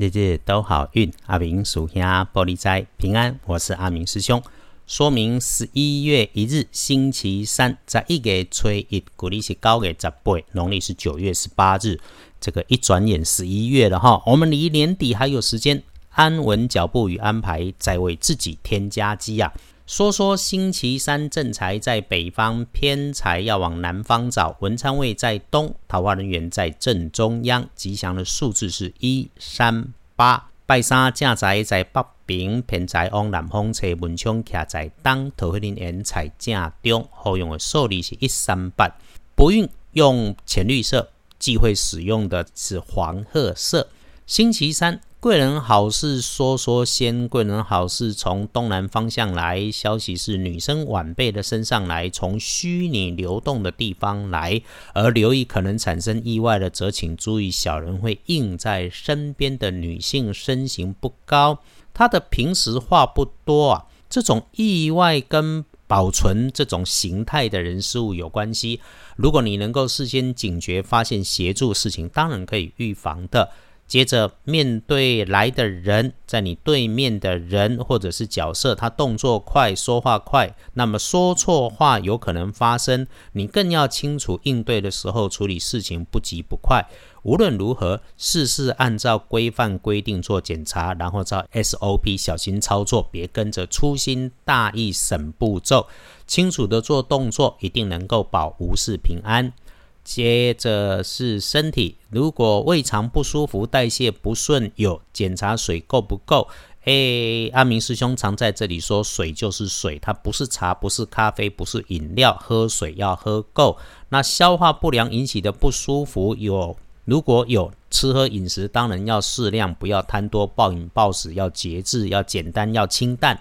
日日都好运。阿明属下玻璃斋平安，我是阿明师兄。说明十一月一日星期三，在一月初一，古历是九月十八，农历是九月十八日。这个一转眼十一月了哈，我们离年底还有时间，安稳脚步与安排，在为自己添加机呀。说说星期三正财在北方，偏财要往南方找。文昌位在东，桃花人员在正中央。吉祥的数字是一三八。拜三正财在北边，偏财往南方找。文昌徛在东，桃花人缘在正中。好用的数字是一三八。不运用浅绿色，忌讳使用的是黄褐色。星期三。贵人好事说说先，贵人好事从东南方向来，消息是女生晚辈的身上来，从虚拟流动的地方来，而留意可能产生意外的，则请注意小人会应在身边的女性身形不高，她的平时话不多啊，这种意外跟保存这种形态的人事物有关系，如果你能够事先警觉，发现协助事情，当然可以预防的。接着面对来的人，在你对面的人或者是角色，他动作快，说话快，那么说错话有可能发生。你更要清楚应对的时候处理事情不急不快。无论如何，事事按照规范规定做检查，然后照 SOP 小心操作，别跟着粗心大意省步骤，清楚的做动作，一定能够保无事平安。接着是身体，如果胃肠不舒服、代谢不顺，有检查水够不够。哎，阿明师兄常在这里说，水就是水，它不是茶，不是咖啡，不是饮料，喝水要喝够。那消化不良引起的不舒服，有如果有吃喝饮食，当然要适量，不要贪多暴饮暴食，要节制，要简单，要清淡。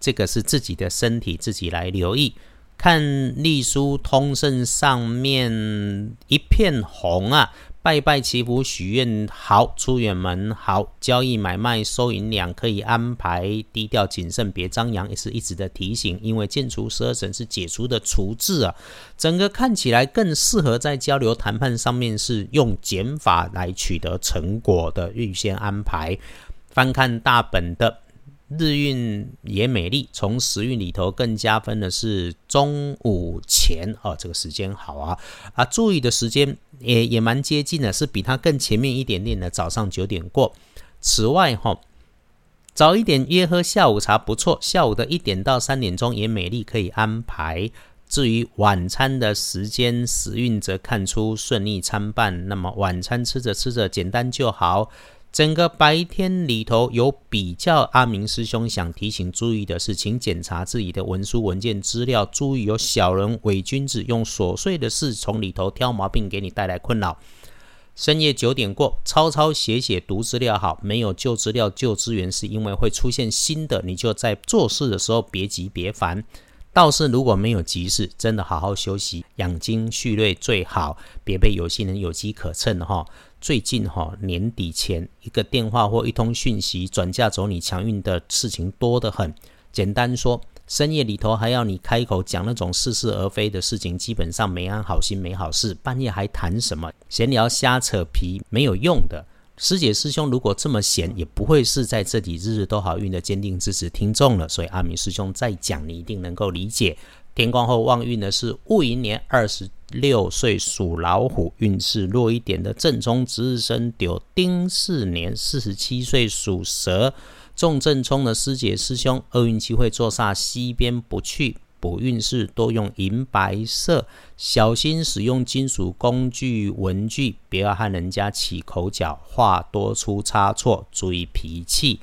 这个是自己的身体，自己来留意。看隶书通胜上面一片红啊！拜拜祈福许愿好，出远门好，交易买卖收银两可以安排，低调谨慎别张扬，也是一直的提醒。因为建除十二神是解除的除字啊，整个看起来更适合在交流谈判上面是用减法来取得成果的预先安排。翻看大本的。日运也美丽，从时运里头更加分的是中午前哦，这个时间好啊啊！注意的时间也也蛮接近的，是比它更前面一点点的早上九点过。此外哈，早一点约喝下午茶不错，下午的一点到三点钟也美丽，可以安排。至于晚餐的时间，时运则看出顺利参半，那么晚餐吃着吃着简单就好。整个白天里头有比较，阿明师兄想提醒注意的是，请检查自己的文书文件资料，注意有小人伪君子用琐碎的事从里头挑毛病，给你带来困扰。深夜九点过，抄抄写写读资料好，没有旧资料旧资源，是因为会出现新的，你就在做事的时候别急别烦。倒是如果没有急事，真的好好休息，养精蓄锐最好，别被有心人有机可乘哈。最近哈年底前一个电话或一通讯息转嫁走你强运的事情多得很。简单说，深夜里头还要你开口讲那种似是而非的事情，基本上没安好心没好事。半夜还谈什么闲聊瞎扯皮没有用的。师姐师兄如果这么闲，也不会是在这里日日都好运的坚定支持听众了。所以阿明师兄再讲，你一定能够理解。天光后旺运的是戊寅年二十六岁属老虎，运势弱一点的正冲值日生丢丁巳年四十七岁属蛇，重正冲的师姐师兄，厄运期会坐煞西边不去，补运势多用银白色，小心使用金属工具文具，不要和人家起口角，话多出差错，注意脾气。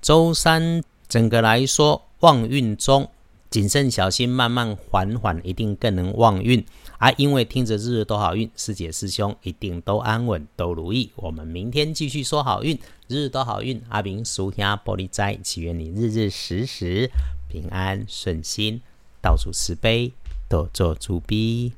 周三整个来说旺运中。谨慎小心，慢慢缓缓，一定更能旺运。啊，因为听着日日都好运，师姐师兄一定都安稳，都如意。我们明天继续说好运，日日都好运。阿明俗下玻璃斋，祈愿你日日时时平安顺心，到处慈悲，多做主逼。